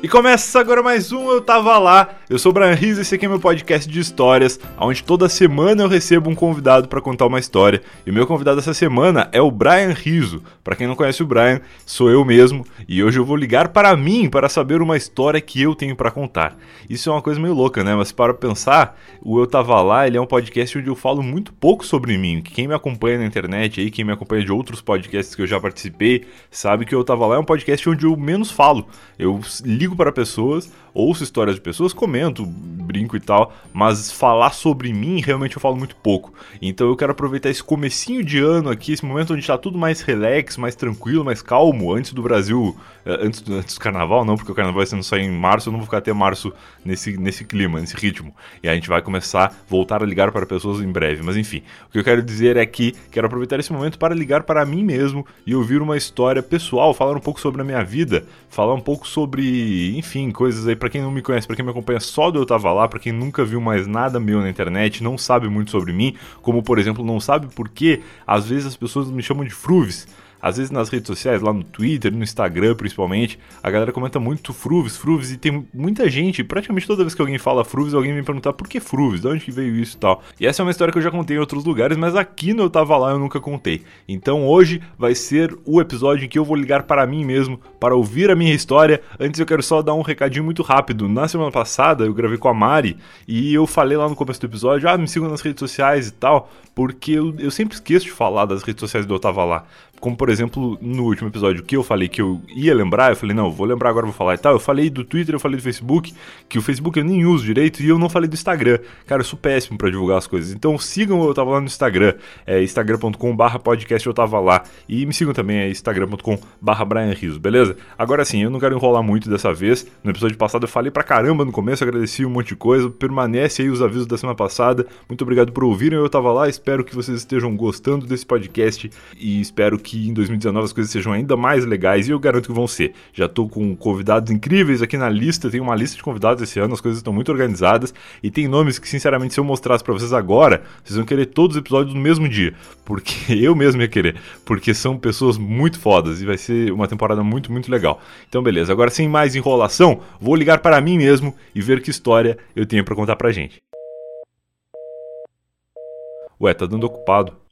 E começa agora mais um Eu Tava Lá. Eu sou o Brian Riz e esse aqui é meu podcast de histórias, onde toda semana eu recebo um convidado para contar uma história. E o meu convidado essa semana é o Brian Riso. Para quem não conhece o Brian, sou eu mesmo e hoje eu vou ligar para mim para saber uma história que eu tenho para contar. Isso é uma coisa meio louca, né? Mas para pensar, o Eu Tava Lá, ele é um podcast onde eu falo muito pouco sobre mim. Quem me acompanha na internet aí, quem me acompanha de outros podcasts que eu já participei, sabe que o Eu Tava Lá é um podcast onde eu menos falo. Eu ligo para pessoas, ouço histórias de pessoas, comento, brinco e tal, mas falar sobre mim realmente eu falo muito pouco. Então eu quero aproveitar esse comecinho de ano aqui, esse momento onde está tudo mais relax, mais tranquilo, mais calmo, antes do Brasil, eh, antes do, antes do carnaval, não, porque o carnaval vai sendo só em março, eu não vou ficar até março nesse, nesse clima, nesse ritmo. E a gente vai começar a voltar a ligar para pessoas em breve. Mas enfim, o que eu quero dizer é que quero aproveitar esse momento para ligar para mim mesmo e ouvir uma história pessoal, falar um pouco sobre a minha vida, falar um pouco sobre enfim, coisas aí para quem não me conhece, para quem me acompanha só do eu tava lá, para quem nunca viu mais nada meu na internet, não sabe muito sobre mim, como por exemplo, não sabe por que às vezes as pessoas me chamam de Fruves. Às vezes nas redes sociais, lá no Twitter, no Instagram principalmente, a galera comenta muito Fruves, Fruves, e tem muita gente, praticamente toda vez que alguém fala Fruves, alguém me pergunta por que Fruves, de onde que veio isso e tal. E essa é uma história que eu já contei em outros lugares, mas aqui no Eu Tava Lá eu nunca contei. Então hoje vai ser o episódio em que eu vou ligar para mim mesmo, para ouvir a minha história. Antes eu quero só dar um recadinho muito rápido. Na semana passada eu gravei com a Mari e eu falei lá no começo do episódio, ah, me sigam nas redes sociais e tal, porque eu, eu sempre esqueço de falar das redes sociais do Eu Tava Lá como por exemplo, no último episódio que eu falei que eu ia lembrar, eu falei, não, vou lembrar agora, vou falar e tal. Eu falei do Twitter, eu falei do Facebook, que o Facebook eu nem uso direito, e eu não falei do Instagram. Cara, eu sou péssimo para divulgar as coisas. Então sigam, eu tava lá no Instagram, é instagram.com/barra podcast, eu tava lá. E me sigam também, é instagram.com/barra Brian Riso, beleza? Agora sim, eu não quero enrolar muito dessa vez. No episódio passado eu falei pra caramba no começo, agradeci um monte de coisa. Permanece aí os avisos da semana passada. Muito obrigado por ouvirem, eu tava lá. Espero que vocês estejam gostando desse podcast e espero que que em 2019 as coisas sejam ainda mais legais e eu garanto que vão ser. Já estou com convidados incríveis aqui na lista, tem uma lista de convidados esse ano, as coisas estão muito organizadas e tem nomes que, sinceramente, se eu mostrasse para vocês agora, vocês vão querer todos os episódios no mesmo dia, porque eu mesmo ia querer, porque são pessoas muito fodas e vai ser uma temporada muito, muito legal. Então, beleza, agora sem mais enrolação, vou ligar para mim mesmo e ver que história eu tenho para contar pra gente. Ué, tá dando ocupado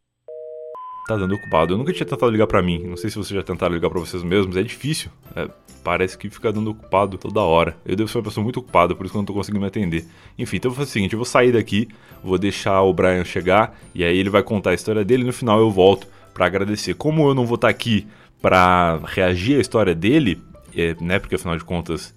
tá dando ocupado. Eu nunca tinha tentado ligar para mim. Não sei se vocês já tentaram ligar para vocês mesmos. É difícil. É, parece que fica dando ocupado toda hora. Eu devo ser uma pessoa muito ocupada, por isso que eu não tô conseguindo me atender. Enfim, então eu vou fazer o seguinte: eu vou sair daqui, vou deixar o Brian chegar e aí ele vai contar a história dele. E no final eu volto para agradecer. Como eu não vou estar tá aqui para reagir à história dele, é, né? Porque afinal de contas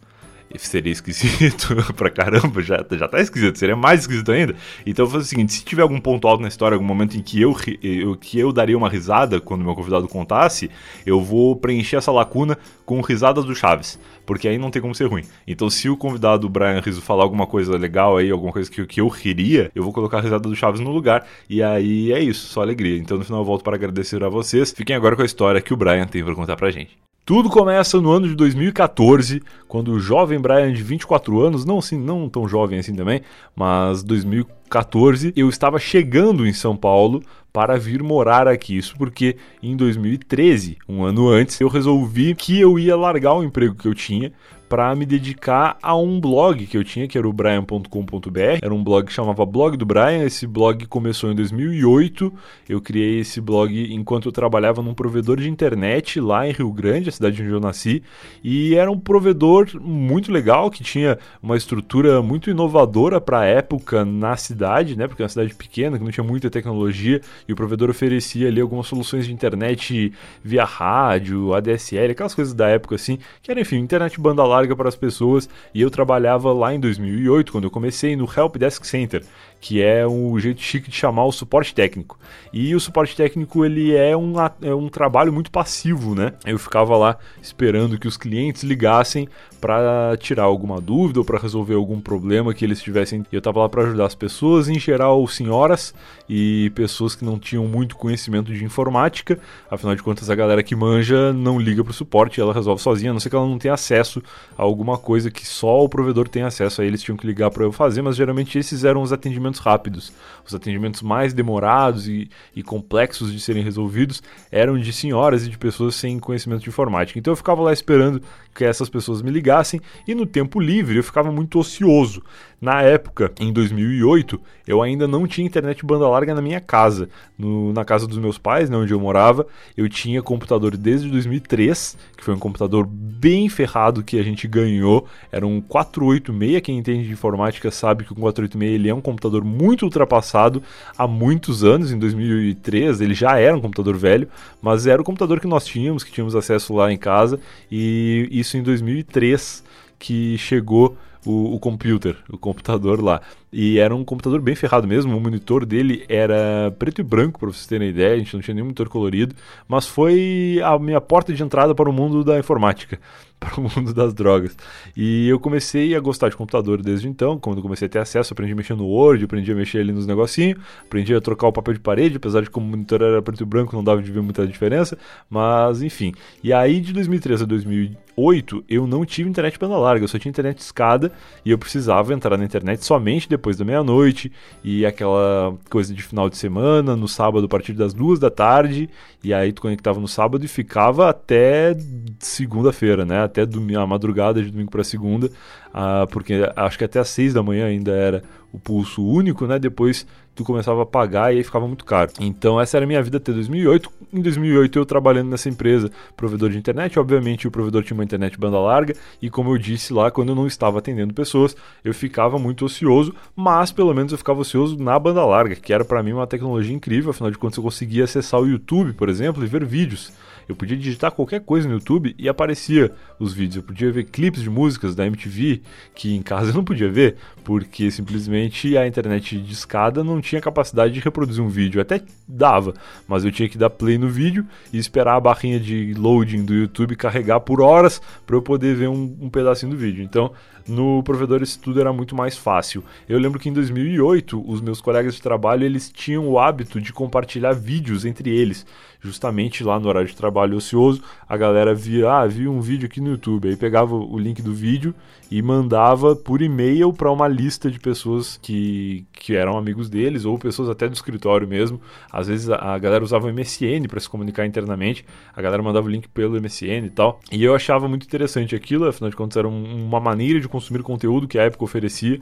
seria esquisito pra caramba, já, já tá esquisito, seria mais esquisito ainda. Então eu vou fazer o seguinte: se tiver algum ponto alto na história, algum momento em que eu, eu, que eu daria uma risada quando meu convidado contasse, eu vou preencher essa lacuna com risadas do Chaves, porque aí não tem como ser ruim. Então se o convidado Brian Rizzo falar alguma coisa legal aí, alguma coisa que, que eu riria, eu vou colocar a risada do Chaves no lugar, e aí é isso, só alegria. Então no final eu volto para agradecer a vocês. Fiquem agora com a história que o Brian tem para contar pra gente. Tudo começa no ano de 2014, quando o jovem Brian de 24 anos, não assim, não tão jovem assim também, mas 2014, eu estava chegando em São Paulo para vir morar aqui. Isso porque em 2013, um ano antes, eu resolvi que eu ia largar o emprego que eu tinha para me dedicar a um blog que eu tinha, que era o brian.com.br. Era um blog que chamava Blog do Brian. Esse blog começou em 2008. Eu criei esse blog enquanto eu trabalhava num provedor de internet lá em Rio Grande, a cidade onde eu nasci. E era um provedor muito legal, que tinha uma estrutura muito inovadora para a época na cidade, né? Porque é uma cidade pequena, que não tinha muita tecnologia. E o provedor oferecia ali algumas soluções de internet via rádio, ADSL, aquelas coisas da época assim, que era, enfim, internet banda larga larga para as pessoas e eu trabalhava lá em 2008, quando eu comecei no Help Desk Center, que é um jeito chique de chamar o suporte técnico. E o suporte técnico ele é um, é um trabalho muito passivo, né? Eu ficava lá esperando que os clientes ligassem para tirar alguma dúvida ou para resolver algum problema que eles tivessem. Eu estava lá para ajudar as pessoas, em geral senhoras e pessoas que não tinham muito conhecimento de informática. Afinal de contas, a galera que manja não liga para o suporte, ela resolve sozinha, a não ser que ela não tenha acesso alguma coisa que só o provedor tem acesso a eles tinham que ligar para eu fazer, mas geralmente esses eram os atendimentos rápidos. Os atendimentos mais demorados e, e complexos de serem resolvidos eram de senhoras e de pessoas sem conhecimento de informática. Então eu ficava lá esperando que essas pessoas me ligassem e no tempo livre eu ficava muito ocioso. Na época, em 2008, eu ainda não tinha internet banda larga na minha casa. No, na casa dos meus pais, né, onde eu morava, eu tinha computador desde 2003, que foi um computador bem ferrado que a gente ganhou. Era um 486, quem entende de informática sabe que o 486 ele é um computador muito ultrapassado há muitos anos. Em 2003 ele já era um computador velho, mas era o computador que nós tínhamos, que tínhamos acesso lá em casa, e isso em 2003 que chegou o, o computer, o computador lá. E era um computador bem ferrado mesmo, o monitor dele era preto e branco, para vocês terem ideia, a gente não tinha nenhum monitor colorido, mas foi a minha porta de entrada para o mundo da informática, para o mundo das drogas. E eu comecei a gostar de computador desde então, quando comecei a ter acesso, aprendi a mexer no Word, aprendi a mexer ali nos negocinhos, aprendi a trocar o papel de parede, apesar de como o monitor era preto e branco não dava de ver muita diferença, mas enfim. E aí de 2013 a 2008 eu não tive internet banda larga, eu só tinha internet escada e eu precisava entrar na internet somente depois da meia-noite, e aquela coisa de final de semana, no sábado a partir das duas da tarde, e aí tu conectava no sábado e ficava até segunda-feira, né? Até a madrugada de domingo para segunda, uh, porque acho que até às seis da manhã ainda era o pulso único, né? Depois tu começava a pagar e aí ficava muito caro. Então essa era a minha vida até 2008. Em 2008 eu trabalhando nessa empresa, provedor de internet, obviamente o provedor tinha uma internet banda larga e como eu disse lá, quando eu não estava atendendo pessoas, eu ficava muito ocioso, mas pelo menos eu ficava ocioso na banda larga, que era para mim uma tecnologia incrível, afinal de contas eu conseguia acessar o YouTube, por exemplo, e ver vídeos. Eu podia digitar qualquer coisa no YouTube e aparecia os vídeos. Eu podia ver clipes de músicas da MTV que em casa eu não podia ver, porque simplesmente a internet de escada não tinha capacidade de reproduzir um vídeo. Até dava, mas eu tinha que dar play no vídeo e esperar a barrinha de loading do YouTube carregar por horas para eu poder ver um, um pedacinho do vídeo. Então, no provedor esse tudo era muito mais fácil. Eu lembro que em 2008 os meus colegas de trabalho eles tinham o hábito de compartilhar vídeos entre eles justamente lá no horário de trabalho ocioso, a galera via, ah, vi um vídeo aqui no YouTube, aí pegava o link do vídeo e mandava por e-mail para uma lista de pessoas que, que eram amigos deles ou pessoas até do escritório mesmo. Às vezes a, galera usava o MSN para se comunicar internamente, a galera mandava o link pelo MSN e tal. E eu achava muito interessante aquilo, afinal de contas era um, uma maneira de consumir conteúdo que a época oferecia.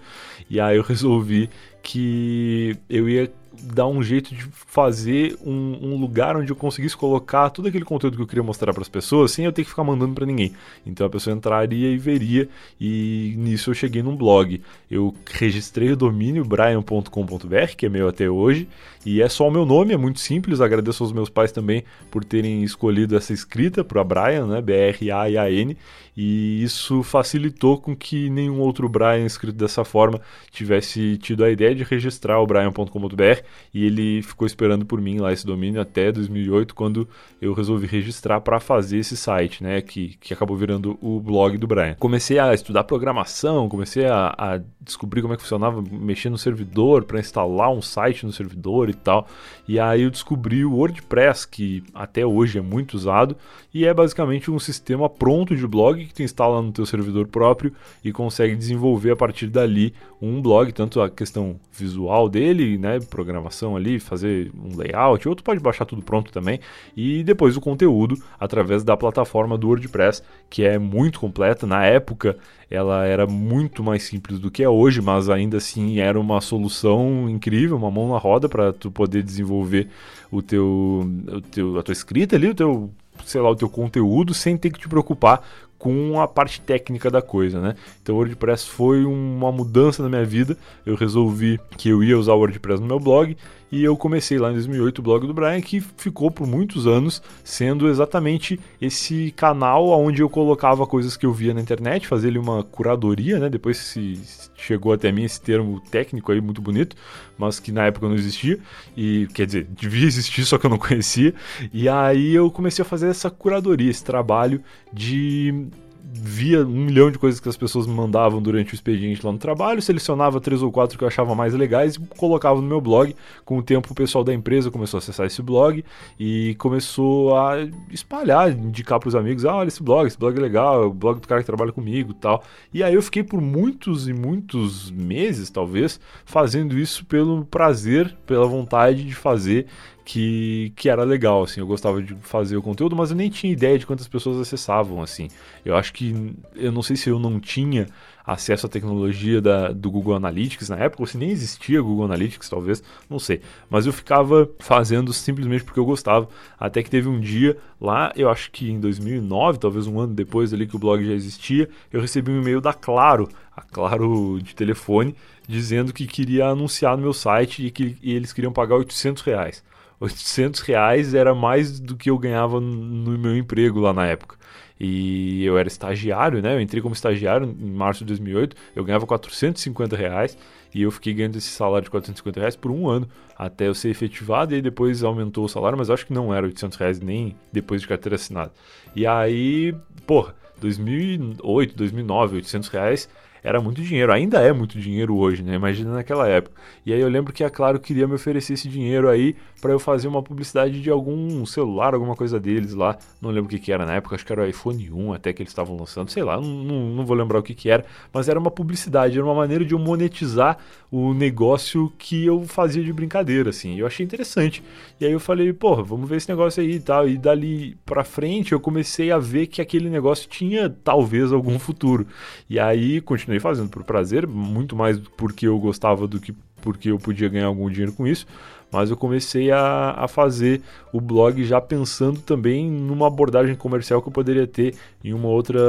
E aí eu resolvi que eu ia dar um jeito de fazer um, um, lugar onde eu conseguisse colocar todo aquele conteúdo que eu queria mostrar para as pessoas sem eu ter que ficar mandando para ninguém. Então a pessoa entraria e veria, e nisso eu cheguei num blog. Eu registrei o domínio brian.com.br, que é meu até hoje, e é só o meu nome, é muito simples. Agradeço aos meus pais também por terem escolhido essa escrita para Brian, né? B-R-A-I-A-N. E isso facilitou com que nenhum outro Brian escrito dessa forma tivesse tido a ideia de registrar o brian.com.br e ele ficou esperando por mim lá esse domínio até 2008, quando eu resolvi registrar para fazer esse site, né? Que, que acabou virando o blog do Brian. Comecei a estudar programação, comecei a, a descobrir como é que funcionava mexer no servidor para instalar um site no servidor e tal. E aí eu descobri o WordPress, que até hoje é muito usado e é basicamente um sistema pronto de blog que tu instala no teu servidor próprio e consegue desenvolver a partir dali um blog, tanto a questão visual dele, né, programação ali, fazer um layout, ou tu pode baixar tudo pronto também, e depois o conteúdo através da plataforma do WordPress, que é muito completa. Na época ela era muito mais simples do que é hoje, mas ainda assim era uma solução incrível, uma mão na roda para tu poder desenvolver o teu, o teu, a tua escrita ali, o teu, sei lá, o teu conteúdo sem ter que te preocupar com a parte técnica da coisa, né? Então o WordPress foi uma mudança na minha vida. Eu resolvi que eu ia usar o WordPress no meu blog e eu comecei lá em 2008 o blog do Brian, que ficou por muitos anos sendo exatamente esse canal onde eu colocava coisas que eu via na internet, fazia ali uma curadoria, né? Depois se chegou até mim esse termo técnico aí muito bonito, mas que na época não existia e quer dizer, devia existir, só que eu não conhecia. E aí eu comecei a fazer essa curadoria, esse trabalho de via um milhão de coisas que as pessoas me mandavam durante o expediente lá no trabalho, selecionava três ou quatro que eu achava mais legais e colocava no meu blog. Com o tempo, o pessoal da empresa começou a acessar esse blog e começou a espalhar, indicar para os amigos: ah, olha esse blog, esse blog é legal, é o blog do cara que trabalha comigo tal. E aí eu fiquei por muitos e muitos meses, talvez, fazendo isso pelo prazer, pela vontade de fazer que, que era legal, assim, eu gostava de fazer o conteúdo, mas eu nem tinha ideia de quantas pessoas acessavam, assim. Eu acho que, eu não sei se eu não tinha acesso à tecnologia da, do Google Analytics na época, ou se nem existia Google Analytics, talvez, não sei. Mas eu ficava fazendo simplesmente porque eu gostava, até que teve um dia lá, eu acho que em 2009, talvez um ano depois ali que o blog já existia, eu recebi um e-mail da Claro, a Claro de telefone, dizendo que queria anunciar no meu site e que e eles queriam pagar 800 reais. 800 reais era mais do que eu ganhava no meu emprego lá na época. E eu era estagiário, né? Eu entrei como estagiário em março de 2008. Eu ganhava 450 reais e eu fiquei ganhando esse salário de 450 reais por um ano até eu ser efetivado. E aí depois aumentou o salário, mas acho que não era 800 reais nem depois de carteira assinada. E aí, porra, 2008, 2009, 800 reais era muito dinheiro, ainda é muito dinheiro hoje, né? Imagina naquela época. E aí eu lembro que a Claro queria me oferecer esse dinheiro aí para eu fazer uma publicidade de algum celular, alguma coisa deles lá. Não lembro o que, que era na época, acho que era o iPhone 1 até que eles estavam lançando, sei lá, não, não, vou lembrar o que, que era, mas era uma publicidade, era uma maneira de eu monetizar o negócio que eu fazia de brincadeira, assim. Eu achei interessante. E aí eu falei, porra, vamos ver esse negócio aí e tal. E dali pra frente eu comecei a ver que aquele negócio tinha talvez algum futuro. E aí continuei fazendo por prazer, muito mais porque eu gostava do que porque eu podia ganhar algum dinheiro com isso mas eu comecei a, a fazer o blog já pensando também numa abordagem comercial que eu poderia ter em uma outra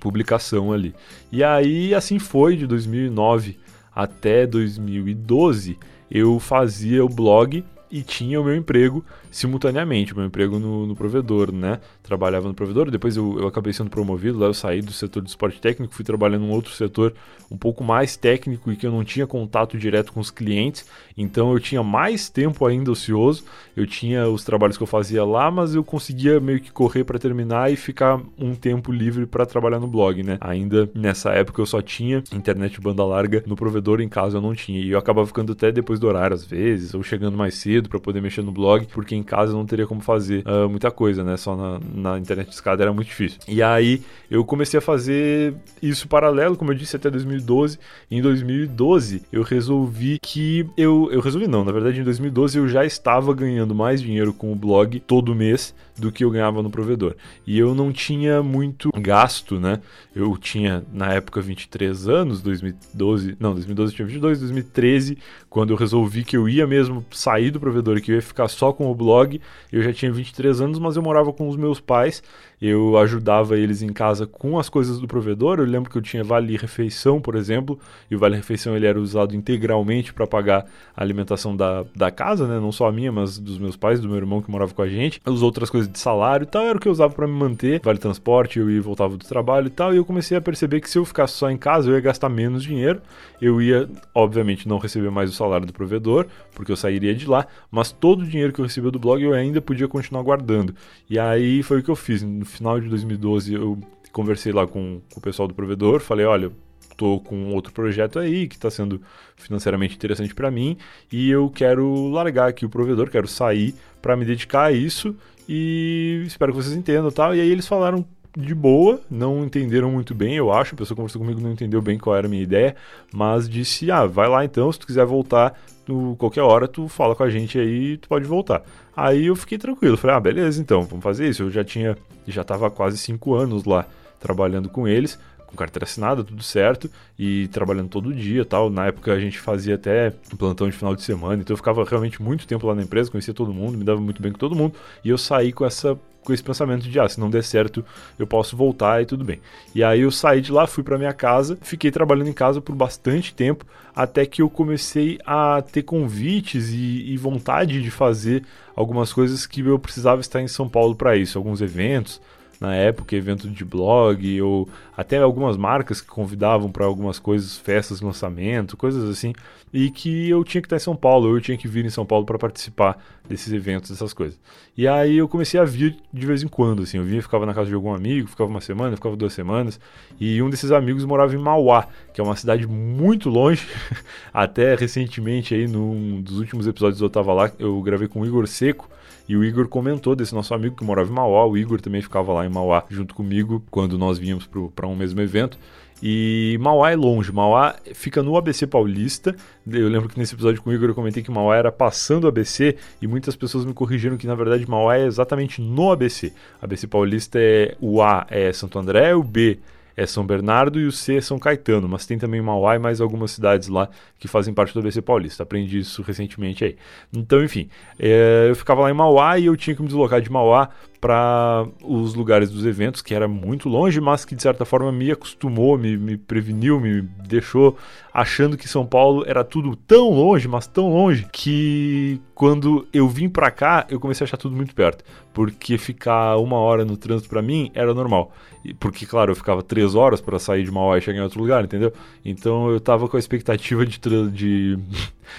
publicação ali. E aí assim foi de 2009 até 2012 eu fazia o blog e tinha o meu emprego simultaneamente, o meu emprego no, no provedor, né? Trabalhava no provedor, depois eu, eu acabei sendo promovido, lá eu saí do setor de esporte técnico, fui trabalhando em outro setor um pouco mais técnico e que eu não tinha contato direto com os clientes, então eu tinha mais tempo ainda ocioso, eu tinha os trabalhos que eu fazia lá, mas eu conseguia meio que correr para terminar e ficar um tempo livre para trabalhar no blog, né? Ainda nessa época eu só tinha internet banda larga no provedor, em casa eu não tinha, e eu acabava ficando até depois do horário às vezes, ou chegando mais cedo para poder mexer no blog, porque em casa não teria como fazer uh, muita coisa, né? Só na, na internet de escada era muito difícil. E aí eu comecei a fazer isso paralelo, como eu disse, até 2012. Em 2012 eu resolvi que eu eu resolvi não, na verdade em 2012 eu já estava ganhando mais dinheiro com o blog todo mês do que eu ganhava no provedor. E eu não tinha muito gasto, né? Eu tinha na época 23 anos, 2012, não, 2012 eu tinha 22, 2013, quando eu resolvi que eu ia mesmo sair do provedor que eu ia ficar só com o blog, eu já tinha 23 anos, mas eu morava com os meus pais eu ajudava eles em casa com as coisas do provedor. Eu lembro que eu tinha vale refeição, por exemplo, e o vale refeição ele era usado integralmente para pagar a alimentação da, da casa, né? Não só a minha, mas dos meus pais, do meu irmão que morava com a gente. As outras coisas de salário e tal era o que eu usava para me manter, vale transporte, eu ia e voltava do trabalho e tal. E eu comecei a perceber que se eu ficasse só em casa, eu ia gastar menos dinheiro. Eu ia, obviamente, não receber mais o salário do provedor, porque eu sairia de lá, mas todo o dinheiro que eu recebia do blog eu ainda podia continuar guardando. E aí foi o que eu fiz. No final de 2012 eu conversei lá com, com o pessoal do provedor, falei, olha, tô com outro projeto aí que está sendo financeiramente interessante para mim e eu quero largar aqui o provedor, quero sair para me dedicar a isso e espero que vocês entendam, tal. E aí eles falaram de boa, não entenderam muito bem, eu acho. A pessoa conversou comigo não entendeu bem qual era a minha ideia, mas disse: "Ah, vai lá então, se tu quiser voltar, tu, qualquer hora tu fala com a gente aí, tu pode voltar". Aí eu fiquei tranquilo, falei: "Ah, beleza, então, vamos fazer isso". Eu já tinha já estava quase cinco anos lá trabalhando com eles, com carteira assinada, tudo certo, e trabalhando todo dia tal. Na época a gente fazia até plantão de final de semana, então eu ficava realmente muito tempo lá na empresa, conhecia todo mundo, me dava muito bem com todo mundo, e eu saí com essa com esse pensamento de, ah, se não der certo, eu posso voltar e tudo bem. E aí eu saí de lá, fui para minha casa, fiquei trabalhando em casa por bastante tempo, até que eu comecei a ter convites e, e vontade de fazer algumas coisas que eu precisava estar em São Paulo para isso, alguns eventos, na época, evento de blog, ou até algumas marcas que convidavam para algumas coisas, festas, lançamento, coisas assim, e que eu tinha que estar em São Paulo, eu tinha que vir em São Paulo para participar desses eventos, dessas coisas. E aí eu comecei a vir de vez em quando, assim, eu vinha, ficava na casa de algum amigo, ficava uma semana, ficava duas semanas, e um desses amigos morava em Mauá, que é uma cidade muito longe, até recentemente aí, num dos últimos episódios eu tava lá, eu gravei com o Igor Seco, e o Igor comentou desse nosso amigo que morava em Mauá. O Igor também ficava lá em Mauá junto comigo quando nós vínhamos para um mesmo evento. E Mauá é longe, Mauá fica no ABC Paulista. Eu lembro que nesse episódio com o Igor eu comentei que Mauá era passando o ABC e muitas pessoas me corrigiram que na verdade Mauá é exatamente no ABC. ABC Paulista é o A é Santo André, o B é São Bernardo e o C é São Caetano, mas tem também Mauá e mais algumas cidades lá que fazem parte do ABC Paulista. Aprendi isso recentemente aí. Então, enfim, é, eu ficava lá em Mauá e eu tinha que me deslocar de Mauá para os lugares dos eventos, que era muito longe, mas que de certa forma me acostumou, me, me preveniu, me deixou achando que São Paulo era tudo tão longe, mas tão longe, que quando eu vim para cá, eu comecei a achar tudo muito perto. Porque ficar uma hora no trânsito para mim era normal. Porque, claro, eu ficava três horas para sair de Mauá e chegar em outro lugar, entendeu? Então eu tava com a expectativa de, de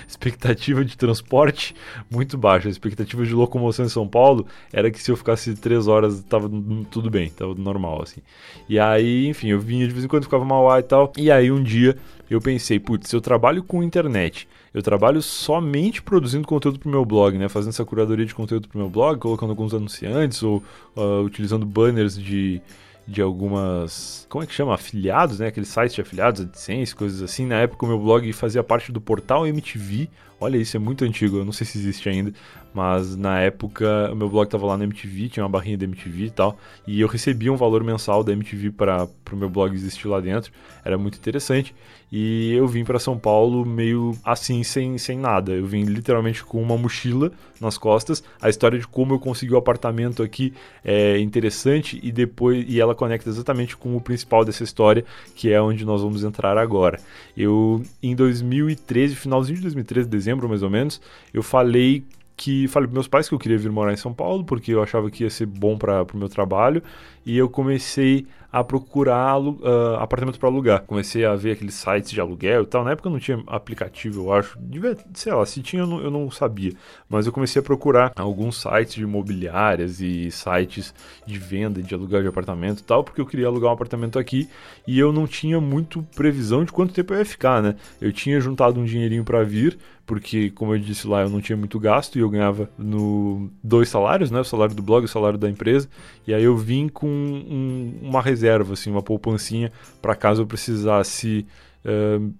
expectativa de transporte muito baixa. A expectativa de locomoção em São Paulo era que se eu ficasse três horas tava tudo bem, tava normal, assim. E aí, enfim, eu vinha de vez em quando, ficava Mauá e tal. E aí um dia eu pensei, putz, eu trabalho com internet, eu trabalho somente produzindo conteúdo pro meu blog, né? Fazendo essa curadoria de conteúdo pro meu blog, colocando alguns anunciantes ou uh, utilizando banners de de algumas. Como é que chama? Afiliados, né? Aqueles sites de afiliados, AdSense, coisas assim. Na época, o meu blog fazia parte do portal MTV. Olha, isso é muito antigo, eu não sei se existe ainda. Mas na época, o meu blog estava lá na MTV, tinha uma barrinha da MTV e tal. E eu recebia um valor mensal da MTV para o meu blog existir lá dentro. Era muito interessante. E eu vim para São Paulo meio assim, sem, sem nada. Eu vim literalmente com uma mochila nas costas. A história de como eu consegui o apartamento aqui é interessante e depois e ela conecta exatamente com o principal dessa história, que é onde nós vamos entrar agora. Eu em 2013, finalzinho de 2013, dezembro mais ou menos, eu falei que falei para meus pais que eu queria vir morar em São Paulo porque eu achava que ia ser bom para o meu trabalho e eu comecei a procurar uh, apartamento para alugar. Comecei a ver aqueles sites de aluguel e tal. Na época não tinha aplicativo, eu acho. Devia, sei lá, se tinha eu não, eu não, sabia. Mas eu comecei a procurar alguns sites de imobiliárias e sites de venda, de aluguel de apartamento e tal, porque eu queria alugar um apartamento aqui e eu não tinha muito previsão de quanto tempo eu ia ficar, né? Eu tinha juntado um dinheirinho para vir, porque, como eu disse lá, eu não tinha muito gasto e eu ganhava no dois salários, né? O salário do blog e o salário da empresa. E aí eu vim com um, uma reserva, assim, uma poupancinha, para caso eu precisasse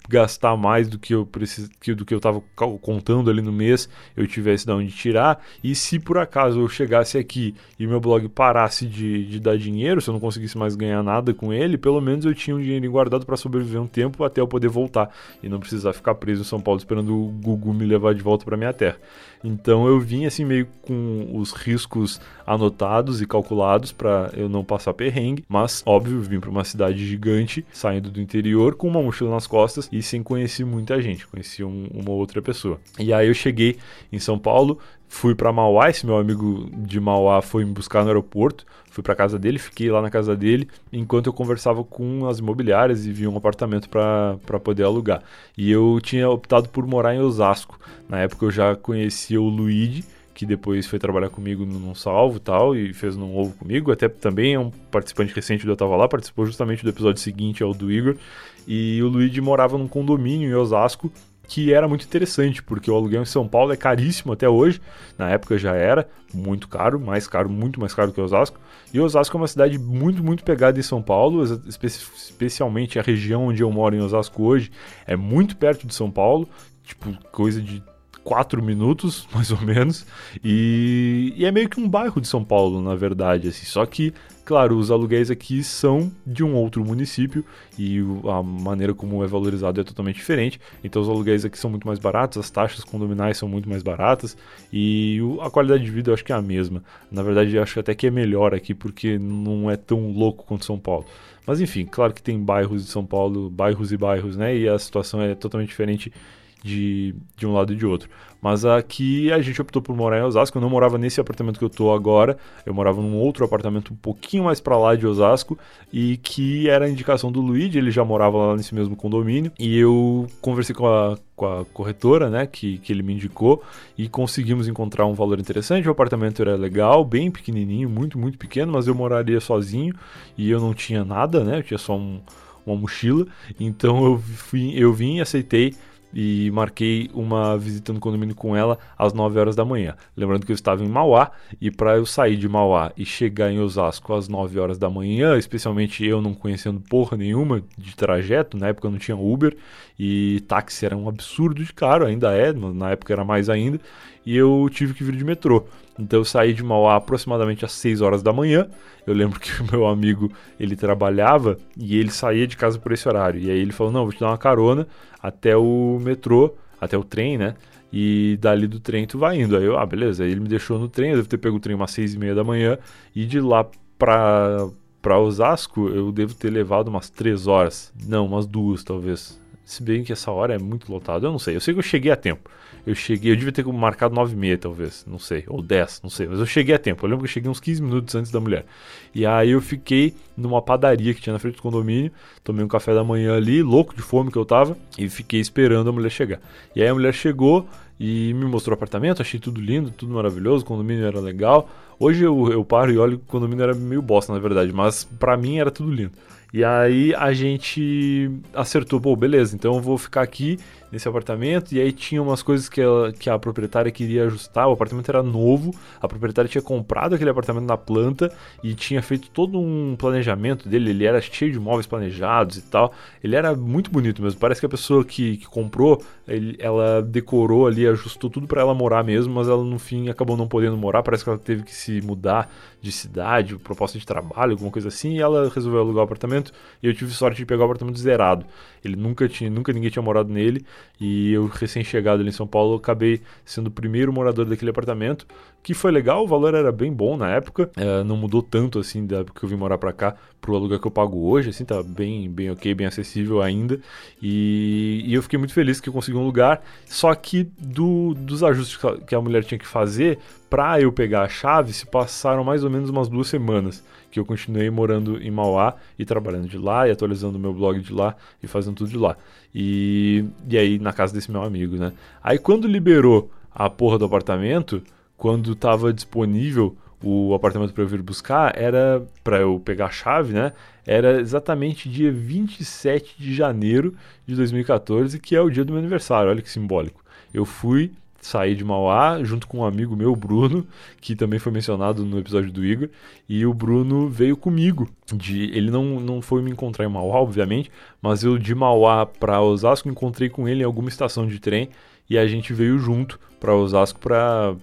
gastar mais do que eu precis... do que eu estava contando ali no mês, eu tivesse de onde tirar. E se por acaso eu chegasse aqui e meu blog parasse de, de dar dinheiro, se eu não conseguisse mais ganhar nada com ele, pelo menos eu tinha um dinheiro guardado para sobreviver um tempo até eu poder voltar e não precisar ficar preso em São Paulo esperando o Google me levar de volta para minha terra. Então eu vim assim meio com os riscos anotados e calculados para eu não passar perrengue, mas óbvio, vim para uma cidade gigante, saindo do interior com uma mochila nas costas e sem conhecer muita gente, conheci um, uma outra pessoa. E aí eu cheguei em São Paulo, fui para Mauá, esse meu amigo de Mauá foi me buscar no aeroporto, fui para casa dele, fiquei lá na casa dele, enquanto eu conversava com as imobiliárias e vi um apartamento para poder alugar. E eu tinha optado por morar em Osasco. Na época eu já conhecia o Luigi, que depois foi trabalhar comigo num salvo tal, e fez num ovo comigo, até também é um participante recente do Eu Tava Lá, participou justamente do episódio seguinte, ao do Igor, e o Luigi morava num condomínio em Osasco, que era muito interessante, porque o aluguel em São Paulo é caríssimo até hoje, na época já era muito caro, mais caro, muito mais caro que Osasco, e Osasco é uma cidade muito, muito pegada em São Paulo, espe especialmente a região onde eu moro em Osasco hoje, é muito perto de São Paulo, tipo, coisa de 4 minutos, mais ou menos, e, e, é meio que um bairro de São Paulo, na verdade, assim, só que Claro, os aluguéis aqui são de um outro município e a maneira como é valorizado é totalmente diferente. Então, os aluguéis aqui são muito mais baratos, as taxas condominais são muito mais baratas e a qualidade de vida eu acho que é a mesma. Na verdade, eu acho até que é melhor aqui porque não é tão louco quanto São Paulo. Mas enfim, claro que tem bairros de São Paulo, bairros e bairros, né? E a situação é totalmente diferente de, de um lado e de outro. Mas aqui a gente optou por morar em Osasco. Eu não morava nesse apartamento que eu tô agora. Eu morava num outro apartamento um pouquinho mais para lá de Osasco e que era a indicação do Luigi. Ele já morava lá nesse mesmo condomínio e eu conversei com a, com a corretora, né, que, que ele me indicou e conseguimos encontrar um valor interessante. O apartamento era legal, bem pequenininho, muito muito pequeno, mas eu moraria sozinho e eu não tinha nada, né? Eu tinha só um, uma mochila. Então eu, fui, eu vim, aceitei e marquei uma visita no condomínio com ela às 9 horas da manhã. Lembrando que eu estava em Mauá e para eu sair de Mauá e chegar em Osasco às 9 horas da manhã, especialmente eu não conhecendo porra nenhuma de trajeto, na época não tinha Uber e táxi era um absurdo de caro, ainda é, na época era mais ainda, e eu tive que vir de metrô. Então eu saí de Mauá aproximadamente às 6 horas da manhã. Eu lembro que o meu amigo, ele trabalhava e ele saía de casa por esse horário. E aí ele falou: "Não, vou te dar uma carona até o metrô, até o trem, né? E dali do trem tu vai indo". Aí eu: "Ah, beleza". Aí ele me deixou no trem, eu devo ter pego o trem umas 6 e meia da manhã e de lá pra para Osasco eu devo ter levado umas 3 horas, não, umas duas talvez. Se bem que essa hora é muito lotado, eu não sei. Eu sei que eu cheguei a tempo. Eu cheguei, eu devia ter marcado 9 e meia, talvez, não sei, ou 10, não sei, mas eu cheguei a tempo. Eu lembro que eu cheguei uns 15 minutos antes da mulher. E aí eu fiquei numa padaria que tinha na frente do condomínio, tomei um café da manhã ali, louco de fome que eu tava, e fiquei esperando a mulher chegar. E aí a mulher chegou e me mostrou o apartamento, achei tudo lindo, tudo maravilhoso, o condomínio era legal. Hoje eu, eu paro e olho que o condomínio era meio bosta, na verdade, mas para mim era tudo lindo. E aí a gente acertou, pô, beleza, então eu vou ficar aqui nesse apartamento. E aí tinha umas coisas que, ela, que a proprietária queria ajustar. O apartamento era novo, a proprietária tinha comprado aquele apartamento na planta e tinha feito todo um planejamento dele. Ele era cheio de móveis planejados e tal. Ele era muito bonito mesmo. Parece que a pessoa que, que comprou, ele, ela decorou ali, ajustou tudo para ela morar mesmo, mas ela no fim acabou não podendo morar. Parece que ela teve que se mudar de cidade, proposta de trabalho, alguma coisa assim. E ela resolveu alugar o apartamento. E eu tive sorte de pegar o apartamento zerado. Ele nunca tinha, nunca ninguém tinha morado nele. E eu, recém-chegado ali em São Paulo, acabei sendo o primeiro morador daquele apartamento, que foi legal, o valor era bem bom na época, é, não mudou tanto assim da época que eu vim morar pra cá pro aluguel que eu pago hoje, assim, tá bem, bem ok, bem acessível ainda. E, e eu fiquei muito feliz que eu consegui um lugar, só que do, dos ajustes que a mulher tinha que fazer, pra eu pegar a chave, se passaram mais ou menos umas duas semanas que eu continuei morando em Mauá e trabalhando de lá e atualizando o meu blog de lá e fazendo tudo de lá. E, e aí na casa desse meu amigo, né? Aí quando liberou a porra do apartamento, quando tava disponível o apartamento para eu vir buscar, era para eu pegar a chave, né? Era exatamente dia 27 de janeiro de 2014, que é o dia do meu aniversário. Olha que simbólico. Eu fui saí de Mauá junto com um amigo meu, Bruno, que também foi mencionado no episódio do Igor, e o Bruno veio comigo. De, ele não, não foi me encontrar em Mauá, obviamente, mas eu de Mauá para Osasco encontrei com ele em alguma estação de trem e a gente veio junto para Osasco para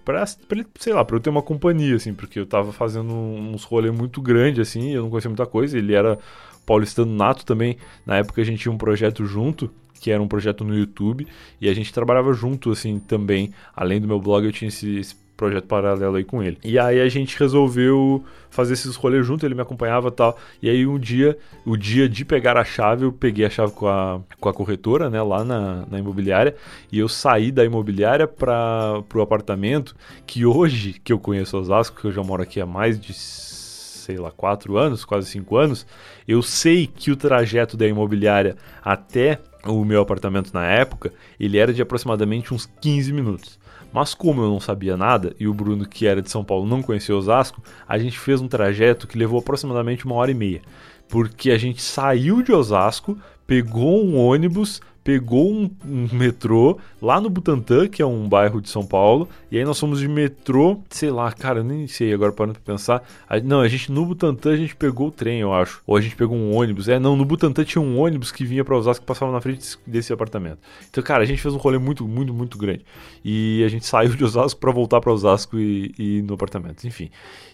sei lá, para eu ter uma companhia assim, porque eu tava fazendo uns rolê muito grande assim, eu não conhecia muita coisa, ele era paulistano nato também. Na época a gente tinha um projeto junto que era um projeto no YouTube, e a gente trabalhava junto, assim, também. Além do meu blog, eu tinha esse, esse projeto paralelo aí com ele. E aí a gente resolveu fazer esses rolês junto, ele me acompanhava e tal. E aí um dia, o dia de pegar a chave, eu peguei a chave com a, com a corretora, né, lá na, na imobiliária, e eu saí da imobiliária para o apartamento, que hoje que eu conheço Osasco, que eu já moro aqui há mais de sei lá, quatro anos, quase cinco anos, eu sei que o trajeto da imobiliária até o meu apartamento na época, ele era de aproximadamente uns 15 minutos. Mas como eu não sabia nada e o Bruno, que era de São Paulo, não conhecia Osasco, a gente fez um trajeto que levou aproximadamente uma hora e meia. Porque a gente saiu de Osasco, pegou um ônibus, pegou um, um, metrô lá no Butantã, que é um bairro de São Paulo, e aí nós fomos de metrô, sei lá, cara, eu nem sei agora parando pra pensar. A, não, a gente no Butantã a gente pegou o trem, eu acho. Ou a gente pegou um ônibus. É, não, no Butantã tinha um ônibus que vinha para Osasco que passava na frente desse, apartamento. Então, cara, a gente fez um rolê muito, muito, muito grande. E a gente saiu de Osasco para voltar para Osasco e, e no apartamento, enfim.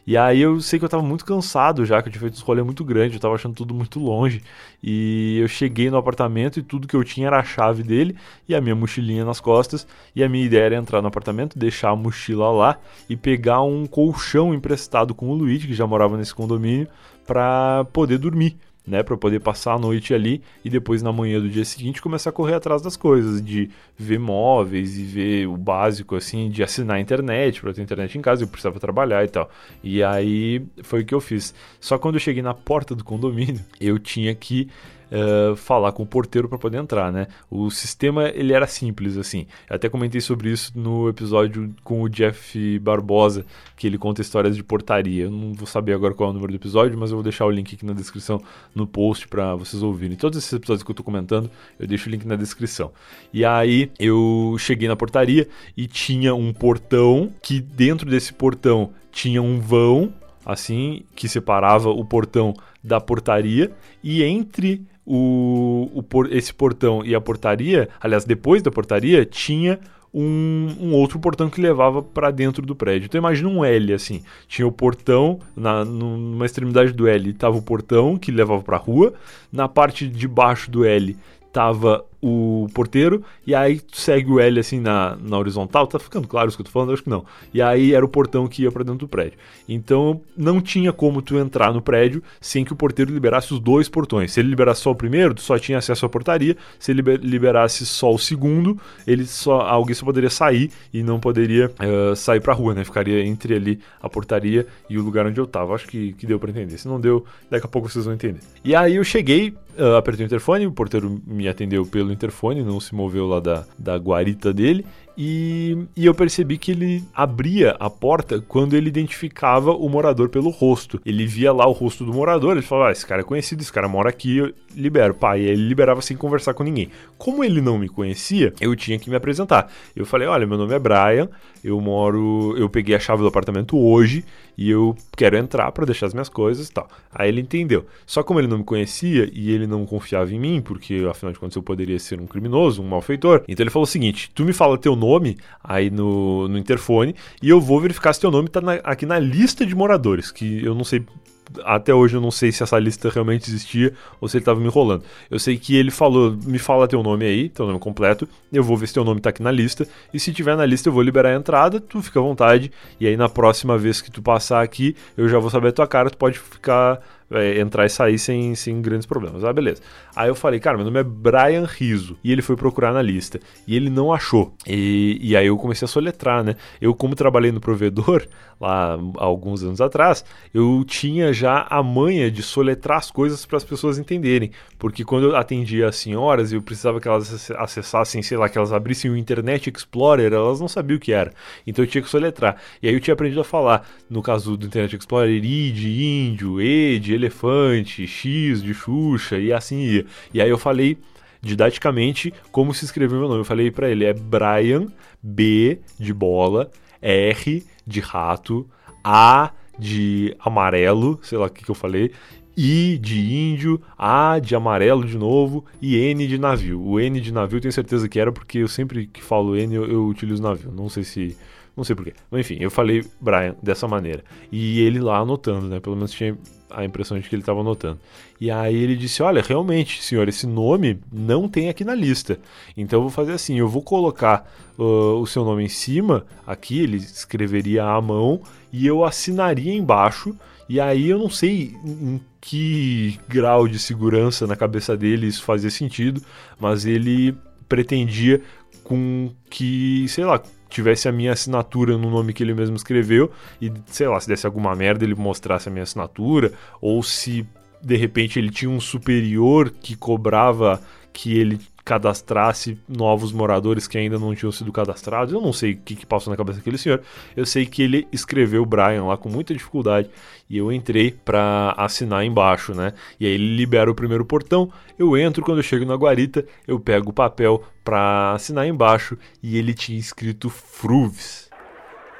E aí eu sei que eu tava muito cansado já, que eu tinha feito um rolê muito grande, eu tava achando tudo muito longe. E eu cheguei no apartamento e tudo que eu tinha era a chave dele e a minha mochilinha nas costas. E a minha ideia era entrar no apartamento, deixar a mochila lá e pegar um colchão emprestado com o Luigi, que já morava nesse condomínio, para poder dormir. né, para poder passar a noite ali e depois na manhã do dia seguinte começar a correr atrás das coisas, de ver móveis e ver o básico assim, de assinar a internet, para ter internet em casa, eu precisava trabalhar e tal. E aí foi o que eu fiz. Só quando eu cheguei na porta do condomínio, eu tinha que uh, falar com o porteiro para poder entrar, né? O sistema ele era simples assim. Eu até comentei sobre isso no episódio com o Jeff Barbosa, que ele conta histórias de portaria. Eu não vou saber agora qual é o número do episódio, mas eu vou deixar o link aqui na descrição no post para vocês ouvirem. Todos esses episódios que eu tô comentando, eu deixo o link na descrição. E aí eu cheguei na portaria e tinha um portão que dentro desse portão tinha um vão assim que separava o portão da portaria e entre o, o por, esse portão e a portaria, aliás, depois da portaria, tinha um, um, outro portão que levava para dentro do prédio. Então imagina um L assim, tinha o portão na numa extremidade do L, estava o portão que levava para a rua, na parte de baixo do L tava o porteiro, e aí segue o L assim na, na horizontal, tá ficando claro isso que eu tô falando? Acho que não. E aí era o portão que ia para dentro do prédio. Então não tinha como tu entrar no prédio sem que o porteiro liberasse os dois portões. Se ele liberasse só o primeiro, tu só tinha acesso à portaria. Se ele liberasse só o segundo, ele só alguém só poderia sair e não poderia uh, sair pra rua, né? Ficaria entre ali a portaria e o lugar onde eu tava. Acho que, que deu para entender. Se não deu, daqui a pouco vocês vão entender. E aí eu cheguei, uh, apertei o interfone, o porteiro me atendeu pelo interfone, não se moveu lá da, da guarita dele. E, e, eu percebi que ele abria a porta quando ele identificava o morador pelo rosto. Ele via lá o rosto do morador, ele falava: ah, esse cara é conhecido, esse cara mora aqui, eu libero. Pai, ele liberava sem conversar com ninguém. Como ele não me conhecia, eu tinha que me apresentar. Eu falei: olha, meu nome é Brian, eu moro. Eu peguei a chave do apartamento hoje e eu quero entrar para deixar as minhas coisas e tal. Aí ele entendeu. Só como ele não me conhecia e ele não confiava em mim, porque afinal de contas eu poderia ser um criminoso, um malfeitor, então ele falou o seguinte: tu me fala teu nome aí no, no interfone e eu vou verificar se teu nome tá na, aqui na lista de moradores, que eu não sei até hoje eu não sei se essa lista realmente existia ou se ele estava me enrolando. Eu sei que ele falou, me fala teu nome aí, teu nome completo, eu vou ver se teu nome está aqui na lista, e se tiver na lista eu vou liberar a entrada, tu fica à vontade, e aí na próxima vez que tu passar aqui, eu já vou saber a tua cara, tu pode ficar é, entrar e sair sem, sem grandes problemas. Ah, beleza. Aí eu falei, cara, meu nome é Brian Riso. E ele foi procurar na lista. E ele não achou. E, e aí eu comecei a soletrar, né? Eu, como trabalhei no provedor, lá alguns anos atrás, eu tinha já a manha de soletrar as coisas para as pessoas entenderem. Porque quando eu atendia as senhoras, eu precisava que elas acessassem, sei lá, que elas abrissem o Internet Explorer, elas não sabiam o que era. Então eu tinha que soletrar. E aí eu tinha aprendido a falar, no caso do Internet Explorer, I de índio, E de elefante, X de Xuxa e assim ia. E aí eu falei didaticamente como se escreveu meu nome. Eu falei para ele é Brian B de bola, R de rato, A de amarelo, sei lá o que, que eu falei, I de índio, A de amarelo de novo e N de navio. O N de navio tenho certeza que era porque eu sempre que falo N eu, eu utilizo navio. Não sei se. Não sei porquê. Enfim, eu falei Brian dessa maneira. E ele lá anotando, né? Pelo menos tinha a impressão de que ele estava anotando. E aí ele disse: Olha, realmente, senhor, esse nome não tem aqui na lista. Então eu vou fazer assim: eu vou colocar uh, o seu nome em cima, aqui, ele escreveria à mão, e eu assinaria embaixo. E aí eu não sei em que grau de segurança na cabeça dele isso fazia sentido, mas ele pretendia com que, sei lá, tivesse a minha assinatura no nome que ele mesmo escreveu e, sei lá, se desse alguma merda ele mostrasse a minha assinatura, ou se de repente ele tinha um superior que cobrava que ele cadastrasse novos moradores que ainda não tinham sido cadastrados. Eu não sei o que, que passou na cabeça daquele senhor. Eu sei que ele escreveu Brian lá com muita dificuldade e eu entrei para assinar embaixo, né? E aí ele libera o primeiro portão. Eu entro, quando eu chego na guarita, eu pego o papel para assinar embaixo e ele tinha escrito Fruves.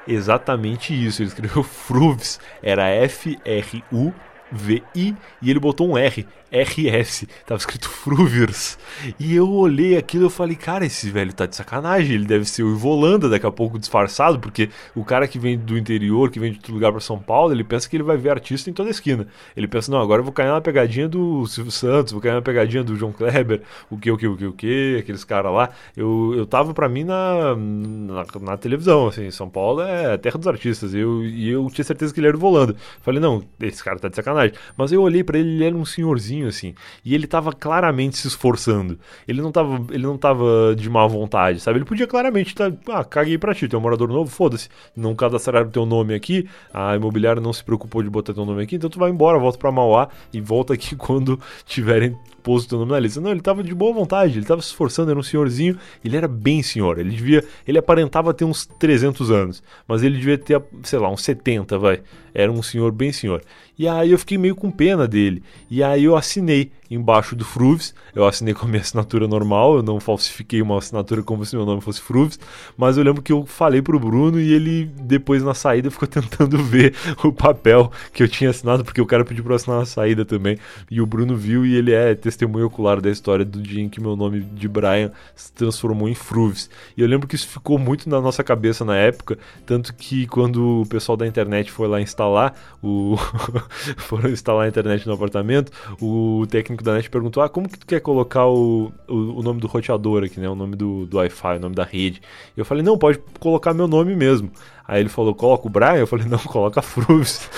Exatamente isso, ele escreveu Fruves, era F-R-U V-I e ele botou um R. RS, tava escrito Fruviers. E eu olhei aquilo e falei, cara, esse velho tá de sacanagem, ele deve ser o Ivolanda daqui a pouco disfarçado, porque o cara que vem do interior, que vem de outro lugar para São Paulo, ele pensa que ele vai ver artista em toda esquina. Ele pensa, não, agora eu vou cair na pegadinha do Silvio Santos, vou cair na pegadinha do João Kleber, o que, o que, o que, o que, aqueles caras lá. Eu, eu tava para mim na, na, na, televisão, assim, São Paulo é a terra dos artistas, eu, e eu tinha certeza que ele era o Volanda. Falei, não, esse cara tá de sacanagem personagem. Mas eu olhei para ele, ele era um senhorzinho assim, e ele tava claramente se esforçando. Ele não tava, ele não tava de má vontade, sabe? Ele podia claramente tá, ah, caguei pra ti, tem um morador novo, foda-se. Não cadastraram teu nome aqui, a imobiliária não se preocupou de botar teu nome aqui, então tu vai embora, volta para Mauá e volta aqui quando tiverem posto teu nome na lista. Não, ele tava de boa vontade, ele tava se esforçando, era um senhorzinho, ele era bem senhor, ele devia, ele aparentava ter uns 300 anos, mas ele devia ter, sei lá, uns 70, vai. Era um senhor bem senhor. E aí eu fiquei meio com pena dele. E aí eu assinei embaixo do Fruves. Eu assinei com a minha assinatura normal, eu não falsifiquei uma assinatura como se meu nome fosse Fruves. Mas eu lembro que eu falei pro Bruno e ele, depois na saída, ficou tentando ver o papel que eu tinha assinado, porque o cara pediu pra assinar na saída também. E o Bruno viu e ele é testemunho ocular da história do dia em que meu nome de Brian se transformou em Fruves. E eu lembro que isso ficou muito na nossa cabeça na época, tanto que quando o pessoal da internet foi lá instalar o foram instalar a internet no apartamento, o técnico da net perguntou: Ah, como que tu quer colocar o, o, o nome do roteador aqui, né? O nome do, do Wi-Fi, o nome da rede. Eu falei, não, pode colocar meu nome mesmo. Aí ele falou, coloca o Brian? Eu falei, não, coloca Fruves.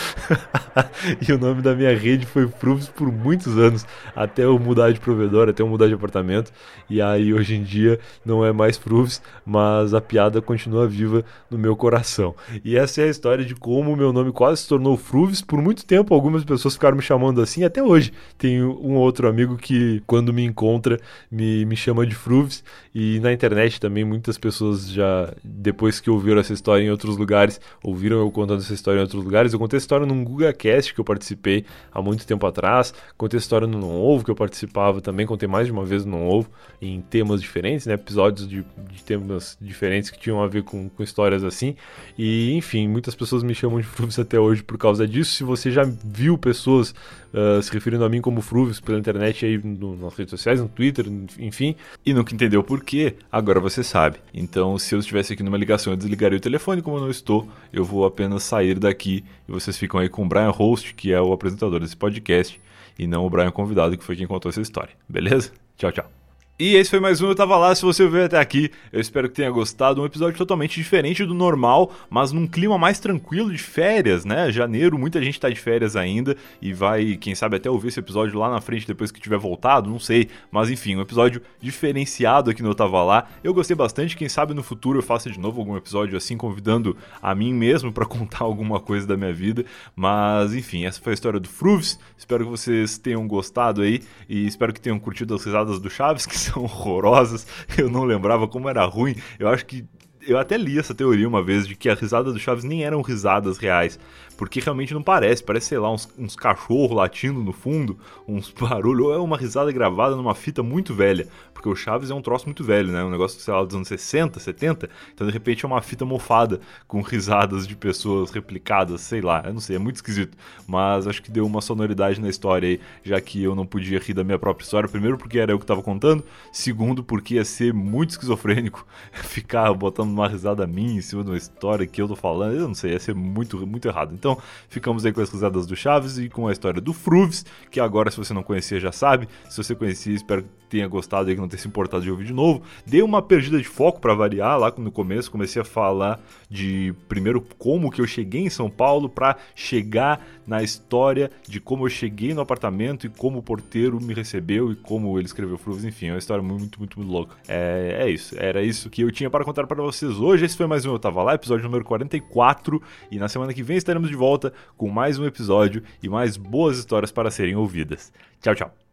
e o nome da minha rede foi Fruves por muitos anos, até eu mudar de provedor, até eu mudar de apartamento. E aí hoje em dia não é mais Fruves, mas a piada continua viva no meu coração. E essa é a história de como o meu nome quase se tornou Fruves. Por muito tempo, algumas pessoas ficaram me chamando assim, até hoje. Tenho um outro amigo que, quando me encontra, me, me chama de Fruves. E na internet também, muitas pessoas já, depois que ouviram essa história em outros lugares, ouviram eu contando essa história em outros lugares. Eu contei a história num GugaCast que eu participei há muito tempo atrás, contei a história no Não Ovo que eu participava também, contei mais de uma vez no Não Ovo, em temas diferentes, né? episódios de, de temas diferentes que tinham a ver com, com, histórias assim. E enfim, muitas pessoas me chamam de Fruvis até hoje por causa disso. Se você já viu pessoas uh, se referindo a mim como Fruvis pela internet aí no, nas redes sociais, no Twitter, enfim, e nunca entendeu por quê, agora você sabe. Então, se eu estivesse aqui numa ligação, eu desligaria o telefone, como eu não estou, eu vou apenas sair daqui e vocês ficam aí com o Brian Host, que é o apresentador desse podcast, e não o Brian convidado, que foi quem contou essa história. Beleza? Tchau, tchau. E esse foi mais um Eu Tava Lá. Se você veio até aqui, eu espero que tenha gostado. Um episódio totalmente diferente do normal, mas num clima mais tranquilo de férias, né? Janeiro, muita gente tá de férias ainda e vai, quem sabe, até ouvir esse episódio lá na frente depois que tiver voltado, não sei. Mas enfim, um episódio diferenciado aqui no Eu Tava Lá. Eu gostei bastante. Quem sabe no futuro eu faça de novo algum episódio assim, convidando a mim mesmo para contar alguma coisa da minha vida. Mas enfim, essa foi a história do Fruves. Espero que vocês tenham gostado aí e espero que tenham curtido as risadas do Chaves, que são horrorosas. Eu não lembrava como era ruim. Eu acho que eu até li essa teoria uma vez de que a risada do Chaves nem eram risadas reais porque realmente não parece, parece, sei lá, uns, uns cachorros latindo no fundo, uns barulhos, ou é uma risada gravada numa fita muito velha, porque o Chaves é um troço muito velho, né, um negócio, sei lá, dos anos 60, 70, então de repente é uma fita mofada com risadas de pessoas replicadas, sei lá, eu não sei, é muito esquisito, mas acho que deu uma sonoridade na história aí, já que eu não podia rir da minha própria história, primeiro porque era eu que tava contando, segundo porque ia ser muito esquizofrênico ficar botando uma risada minha em cima de uma história que eu tô falando, eu não sei, ia ser muito, muito errado. Então, ficamos aí com as risadas do Chaves e com a história do Fruves, que agora, se você não conhecia, já sabe. Se você conhecia, espero tenha gostado e que não tenha se importado de ouvir de novo. Dei uma perdida de foco para variar lá no começo, comecei a falar de primeiro como que eu cheguei em São Paulo para chegar na história de como eu cheguei no apartamento e como o porteiro me recebeu e como ele escreveu Fruves, enfim, é uma história muito, muito, muito louca. É, é isso, era isso que eu tinha para contar para vocês hoje. Esse foi mais um Eu Tava Lá, episódio número 44, e na semana que vem estaremos de volta com mais um episódio e mais boas histórias para serem ouvidas. Tchau, tchau.